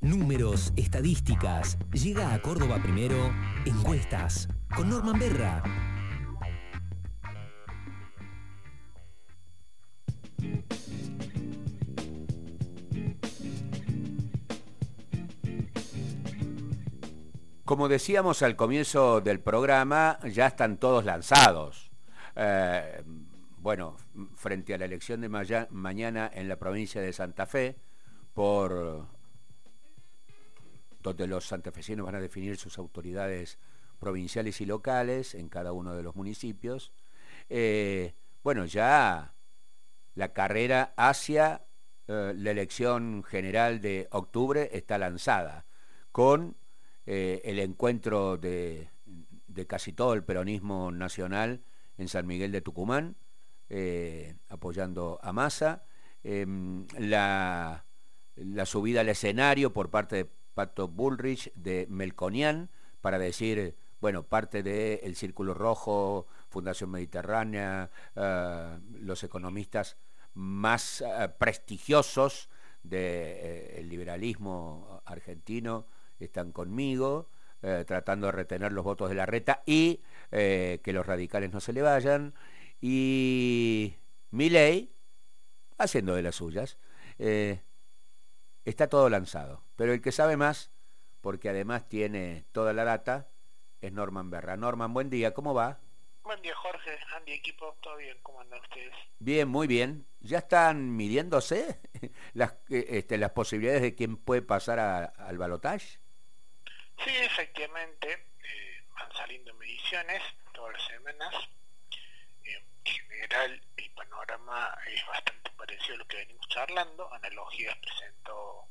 Números, estadísticas. Llega a Córdoba primero. Encuestas. Con Norman Berra. Como decíamos al comienzo del programa, ya están todos lanzados. Eh, bueno, frente a la elección de mañana en la provincia de Santa Fe, por donde los santafesinos van a definir sus autoridades provinciales y locales en cada uno de los municipios. Eh, bueno, ya la carrera hacia eh, la elección general de octubre está lanzada, con eh, el encuentro de, casi todo el peronismo nacional en San Miguel de Tucumán, apoyando a Massa, em, la, subida al escenario por parte de Pato Bullrich de Melconian para decir, bueno, parte del Círculo Rojo, Fundación Mediterránea, eh, los economistas más prestigiosos del liberalismo argentino, están conmigo, eh, tratando de retener los votos de la reta y eh, que los radicales no se le vayan. Y ley, haciendo de las suyas, eh, está todo lanzado. Pero el que sabe más, porque además tiene toda la data, es Norman Berra. Norman, buen día, ¿cómo va? Buen día, Jorge, Andy, equipo, ¿todo bien? ¿Cómo andan ustedes? Bien, muy bien. ¿Ya están midiéndose las, este, las posibilidades de quién puede pasar al balotaje? Sí, efectivamente, eh, van saliendo mediciones todas las semanas. en general, el panorama es bastante lo que venimos charlando. Analogías presentó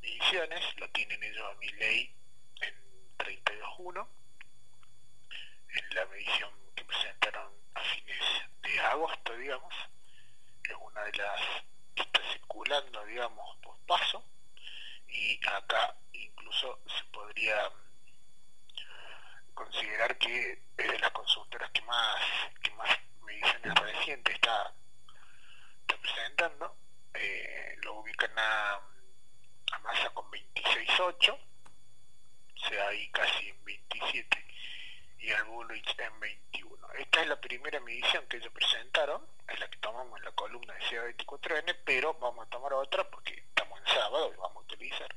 mediciones, lo tienen ellos a mi ley en 32.1. En la medición que presentaron a fines de agosto, digamos, es una de las que está circulando, digamos, por paso. Y acá incluso se podría considerar que es de las consultoras que más, que más mediciones recientes está, presentando. Eh, lo ubican a, a masa con 26.8, o sea, ahí casi en 27, y al Bullrich en 21. Esta es la primera medición que ellos presentaron, es la que tomamos en la columna de CA24N, pero vamos a tomar otra porque estamos en sábado y vamos a utilizar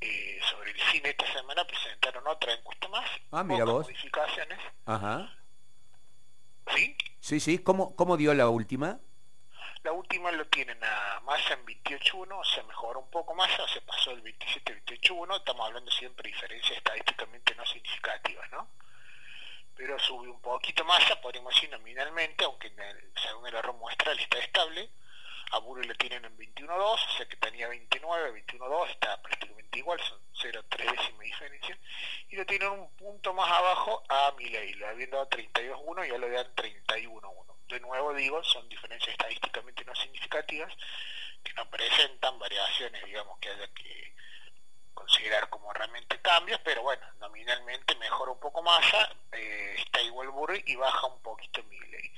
eh, sobre el cine esta semana presentaron otra encuesta más. Ah, mira vos. Modificaciones. Ajá. ¿Sí? Sí. ¿Cómo, ¿Cómo dio la última? La última lo tienen a masa en 28.1, se mejoró un poco más, se pasó el 27-28.1, estamos hablando siempre de diferencias estadísticamente no significativas, ¿no? Pero sube un poquito más, podríamos decir nominalmente, aunque según el error muestral está estable, a Buru le tienen en 21.2, o sea que tenía 29, 21.2, está prácticamente igual, son 0,3 décimas diferencia, y lo tienen un punto más abajo a Milei, lo habían dado 32.1 y ya lo dan 31.1. De nuevo digo, son diferencias estadísticamente no significativas que no presentan variaciones, digamos, que haya que considerar como realmente cambios, pero bueno, nominalmente mejora un poco más, eh, está igual Burri y baja un poquito Milei.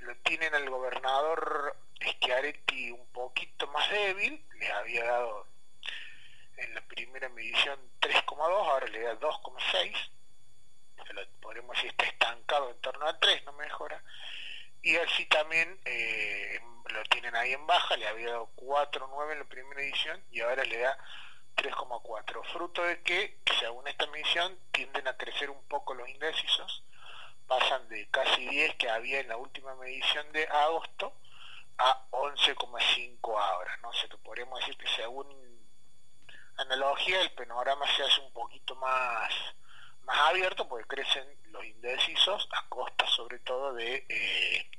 Lo tienen al gobernador Schiaretti un poquito más débil, le había dado en la primera medición 3,2, ahora le da 2,6, podemos decir está estancado en torno a 3, no mejora, y así también eh, lo tienen ahí en baja, le había dado 4,9 en la primera edición y ahora le da 3,4, fruto de que, según esta medición, tienden a crecer un poco los indecisos, pasan de casi 10 que había en la última medición de agosto, a 11,5 ahora, ¿no? que podríamos decir que según analogía el panorama se hace un poquito más, más abierto porque crecen los indecisos a costa sobre todo de, eh,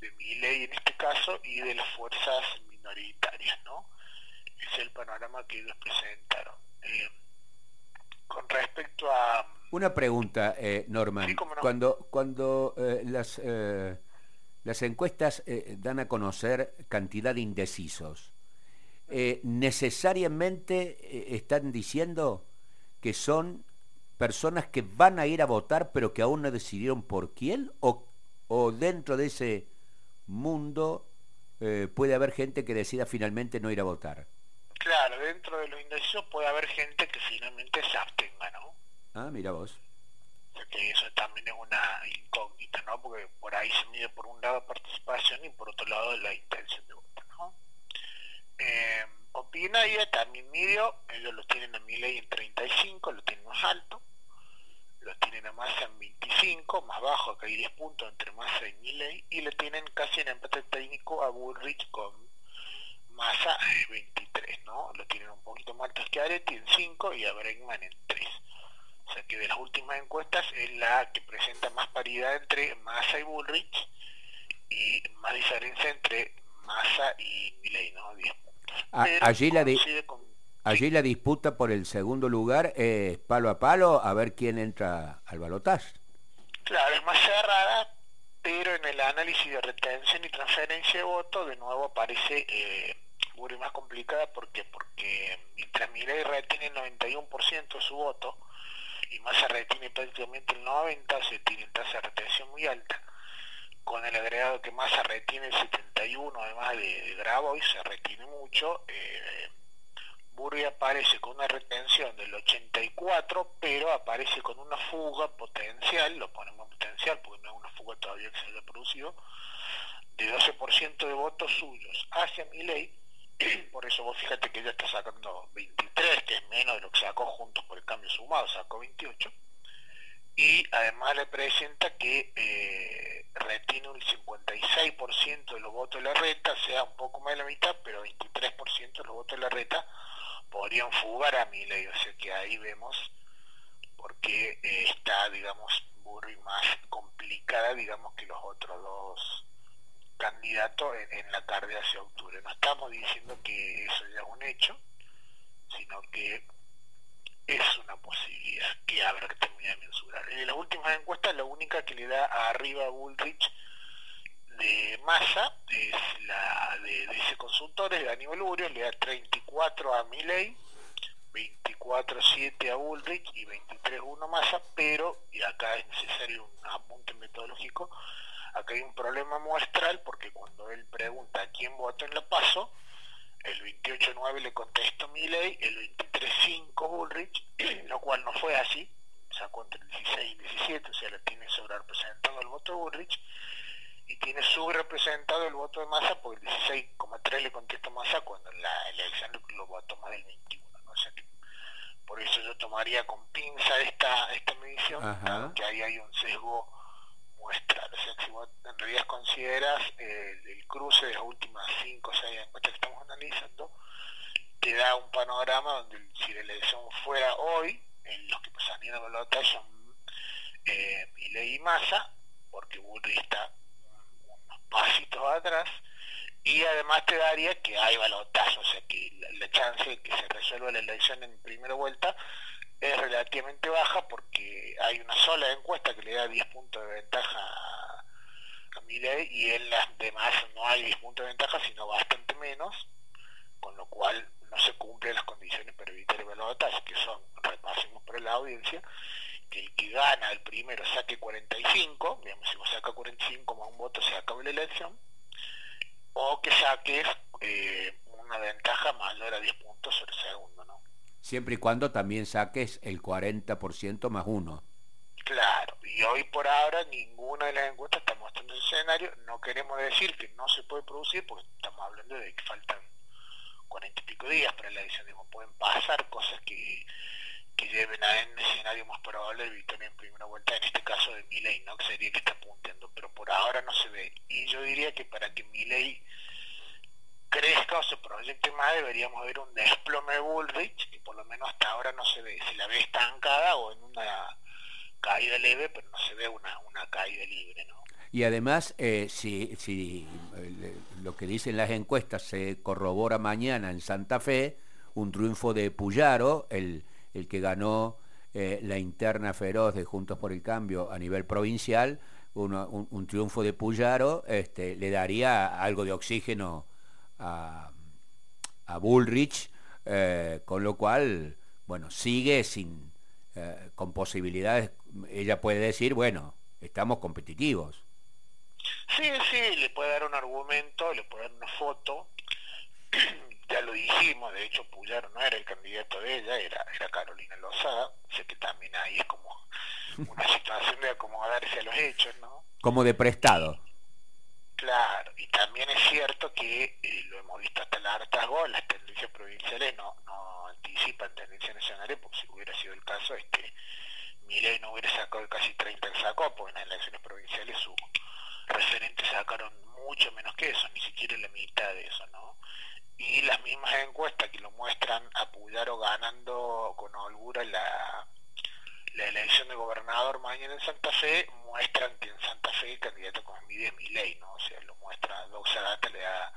de mi ley en este caso y de las fuerzas minoritarias, ¿no? Es el panorama que ellos presentaron. Eh, con respecto a... Una pregunta, eh, Norman. Cuando, cuando eh, las las encuestas eh, dan a conocer cantidad de indecisos. Eh, ¿Necesariamente eh, están diciendo que son personas que van a ir a votar pero que aún no decidieron por quién? ¿O, dentro de ese mundo puede haber gente que decida finalmente no ir a votar? Claro, dentro de los indecisos puede haber gente que finalmente se abstenga, ¿no? Ah, mira vos. Que eso también es una incógnita, ¿no? Porque por ahí se mide por un lado participación y por otro lado la intención de voto, ¿no? Eh, opina ella también midió, ellos lo tienen a mi ley en 35, lo tienen más alto, lo tienen a Massa en 25, más bajo, acá hay 10 puntos entre Massa y Milley, y le tienen casi en empate técnico a Bullrich con Massa 23, ¿no? Lo tienen un poquito más alto que Areti en 5 y a Bregman en 3. O sea que de las últimas encuestas es la que presenta más paridad entre Massa y Bullrich y más diferencia entre Massa y Milley, ¿no? 10 puntos. allí la, allí la disputa por el segundo lugar es palo a palo a ver quién entra al balotaje. Claro, es más cerrada, pero en el análisis de retención y transferencia de voto de nuevo aparece eh, muy más complicada porque porque mientras Milei retiene el 91% de su voto y Massa retiene prácticamente el 90%, se tiene tasa de retención muy alta, con el agregado que Massa retiene el 71% además de, de Grabois, se retiene mucho, eh, Burri aparece con una retención del 84, pero aparece con una fuga potencial, lo ponemos potencial porque no es una fuga todavía que se haya producido, de 12% de votos suyos hacia mi ley, por eso vos fíjate que ella está sacando 23, que es menos de lo que sacó juntos por el cambio sumado, sacó 28, y además le presenta que eh, retiene un 56% de los votos de la reta, sea un poco más de la mitad, pero 23% de los votos de la reta, podrían fugar a ley, o sea que ahí vemos porque eh, está, digamos, muy más complicada, digamos, que los otros dos candidatos en, la tarde hacia octubre. No estamos diciendo que eso ya es un hecho, sino que es una posibilidad que habrá que terminar de mensurar. En las últimas encuestas, la única que le da arriba a Bullrich de masa es la de, ese consultor, es de Aníbal Urio, le da 34 a Milley, 24-7 a Ulrich y 23-1 masa, pero, y acá es necesario un apunte metodológico, acá hay un problema muestral porque cuando él pregunta a quién votó en la paso, el 28-9 le contesta Milley, el 23-5 Ulrich, lo cual no fue así, sacó entre el 16 y el 17, o sea, le tiene sobre representado el voto de Ulrich, y tiene subrepresentado el voto de masa porque el 16,3 le contesta masa cuando en la elección lo votó más del 21. ¿no? por eso yo tomaría con pinza esta, esta medición, que ahí hay un sesgo muestral. O sea, si vos en realidad consideras el, cruce de las últimas 5 o 6 encuestas que estamos analizando, te da un panorama donde si la elección fuera hoy, en los que pasarían a la son eh, y Massa, porque Bullrich está pasitos atrás y además te daría que hay balotazos, o sea que la, chance de que se resuelva la elección en primera vuelta es relativamente baja porque hay una sola encuesta que le da 10 puntos de ventaja a, a y en las demás no hay 10 puntos de ventaja sino bastante menos, con lo cual no se cumplen las condiciones para evitar el balotaje, que son, repasemos por la audiencia, que el que gana el primero saque 45, digamos, si vos saca 45 más un voto se acaba la elección, o que saques eh, una ventaja mayor a 10 puntos sobre el segundo. Siempre y cuando también saques el 40% más uno. Claro, y hoy por ahora ninguna de las encuestas está mostrando ese escenario, no queremos decir que no se puede producir, porque estamos hablando de que faltan 40 y pico días para la elección, pueden pasar cosas que que lleven a un escenario más probable de victoria en primera vuelta, en este caso de Miley, ¿no? que sería que está apuntando, pero por ahora no se ve. Y yo diría que para que Miley crezca o se proyecte más, deberíamos ver un desplome de Bullrich, que por lo menos hasta ahora no se ve, se la ve estancada o en una caída leve, pero no se ve una, una caída libre. ¿no? Y además, eh, si, si eh, lo que dicen las encuestas se corrobora mañana en Santa Fe, un triunfo de Puyaro, el el que ganó eh, la interna feroz de Juntos por el Cambio a nivel provincial, un, triunfo de Puyaro, este, le daría algo de oxígeno a, Bullrich, eh, con lo cual, bueno, sigue sin, eh, con posibilidades, ella puede decir, bueno, estamos competitivos. Sí, sí, le puede dar un argumento, le puede dar una foto, ya lo dijimos, de hecho Puyaro no era el candidato de ella, era, era Carolina Lozada, sé que también ahí es como una situación de acomodarse a los hechos, ¿no? Como de prestado. Claro, y también es cierto que eh, lo hemos visto hasta el hartazgo, las tendencias provinciales no, no anticipan tendencias nacionales, porque si hubiera sido el caso, este Milei no hubiera sacado casi 30 el sacó, porque en las elecciones provinciales sus referentes sacaron mucho menos que eso, ni siquiera la mitad de eso, ¿no? Y las mismas encuestas que lo muestran a o ganando con holgura la, la elección de mañana en Santa Fe muestran que en Santa Fe el candidato con Mide es Milei, ¿no? O sea, lo muestra Doxa Data, le da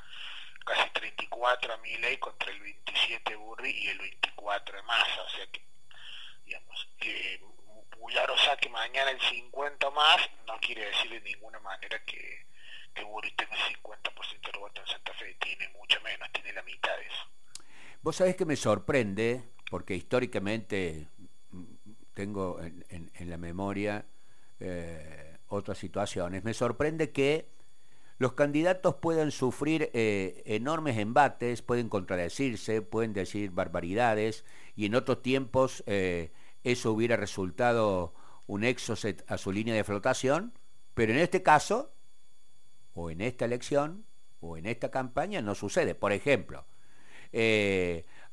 casi 34 a Milei contra el 27 Burri y el 24 de Massa, o sea que, digamos, que Bullaro saque mañana el 50 más, no quiere decir de ninguna manera que, que Burri tenga el 50% del voto en Santa Fe, tiene mucho menos, tiene la mitad de eso. Vos sabés que me sorprende, porque históricamente tengo en, la memoria eh, otras situaciones. Me sorprende que los candidatos puedan sufrir eh, enormes embates, pueden contradecirse, pueden decir barbaridades, y en otros tiempos eh, eso hubiera resultado un exocet a su línea de flotación, pero en este caso, o en esta elección, o en esta campaña, no sucede. Por ejemplo,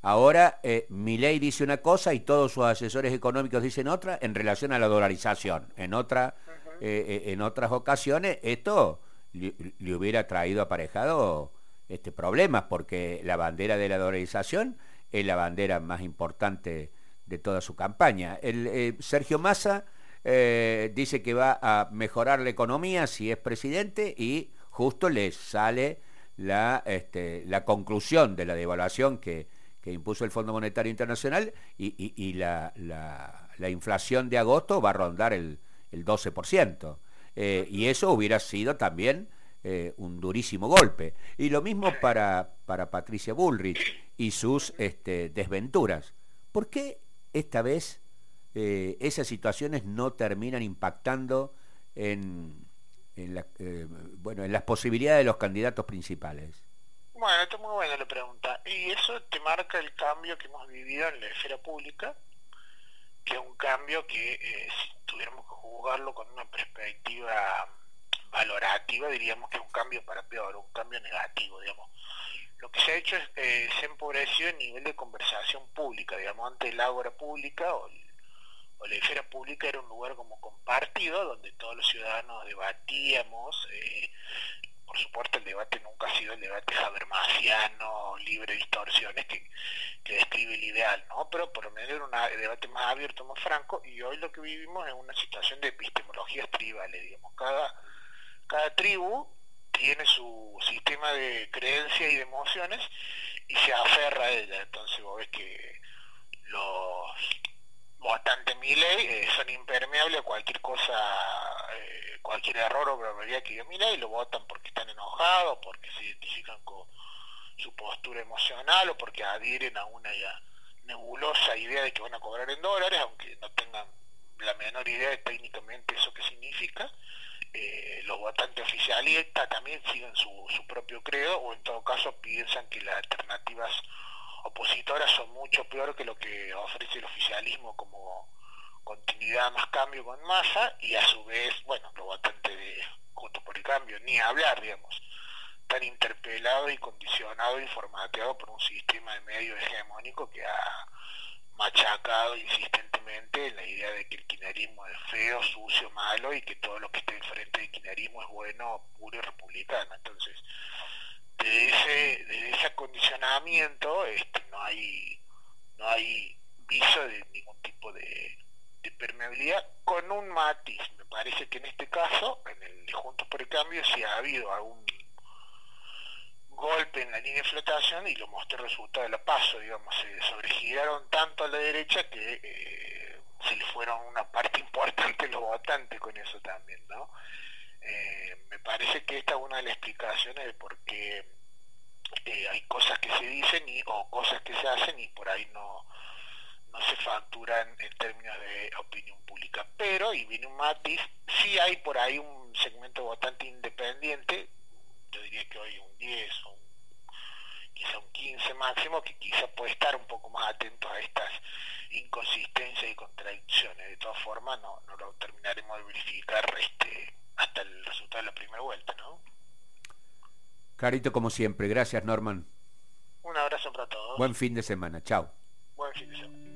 Ahora eh, dice una cosa y todos sus asesores económicos dicen otra en relación a la dolarización. En, otra, eh, eh, en otras ocasiones esto le, hubiera traído aparejado este problemas porque la bandera de la dolarización es la bandera más importante de toda su campaña. El, eh, Sergio Massa dice que va a mejorar la economía si es presidente y justo le sale la, este, la conclusión de la devaluación que que impuso el Fondo Monetario Internacional y, la, inflación de agosto va a rondar el, 12%. Eh, y eso hubiera sido también eh, un durísimo golpe. Y lo mismo para, Patricia Bullrich y sus este, desventuras. ¿Por qué esta vez eh, esas situaciones no terminan impactando en, bueno, en las posibilidades de los candidatos principales? Bueno, esto es muy buena la pregunta. Y eso te marca el cambio que hemos vivido en la esfera pública, que es un cambio que eh, si tuviéramos que juzgarlo con una perspectiva valorativa, diríamos que es un cambio para peor, un cambio negativo, digamos. Lo que se ha hecho es, eh, se ha empobrecido el nivel de conversación pública, digamos, antes el ágora pública o, la esfera pública era un lugar como compartido, donde todos los ciudadanos debatíamos, eh, por supuesto el debate nunca ha sido el debate habermasiano, libre de distorsiones que, describe el ideal, ¿no? Pero por lo menos era un debate más abierto, más franco, y hoy lo que vivimos es una situación de epistemologías tribales, digamos, cada, cada tribu tiene su sistema de creencias y de emociones y se aferra a ella, entonces vos ves que los votantes Miley eh, son impermeables a cualquier cosa eh, cualquier error o barbaridad que yo mira y lo votan porque están enojados, porque se identifican con su postura emocional o porque adhieren a una nebulosa idea de que van a cobrar en dólares, aunque no tengan la menor idea de técnicamente eso que significa. Eh, los votantes oficialistas también siguen su, su propio credo o en todo caso piensan que las alternativas opositoras son mucho peor que lo que ofrece el oficialismo como continuidad más cambio con masa y a su vez, bueno, lo bastante de Juntos por el Cambio, ni hablar, digamos, tan interpelado y condicionado y formateado por un sistema de medios hegemónico que ha machacado insistentemente la idea de que el kirchnerismo es feo, sucio, malo y que todo lo que esté enfrente del kirchnerismo es bueno, puro y republicano. Entonces, de ese, de ese acondicionamiento este, no hay no hay viso de ningún tipo de, permeabilidad con un matiz. Me parece que en este caso, en el de Juntos por el Cambio, si ha habido algún golpe en la línea de flotación y lo mostré el resultado de la paso, digamos, se sobregiraron tanto a la derecha que eh, se le fueron una parte importante los votantes con eso también, ¿no? Eh, me parece que esta es una de las explicaciones de por qué eh, hay cosas que se dicen y, o cosas que se hacen y por ahí no, no se facturan en términos de opinión pública. Pero, y viene un matiz, sí hay por ahí un segmento bastante independiente, yo diría que hoy un 10 o un quizá un 15 máximo, que quizá puede estar un poco más atento a estas inconsistencias y contradicciones. De todas formas, no, no lo terminaremos de verificar este, hasta el resultado de la primera vuelta, ¿no? Carito, como siempre. Gracias, Norman. Un abrazo para todos. Buen fin de semana. Chao. Buen fin de semana.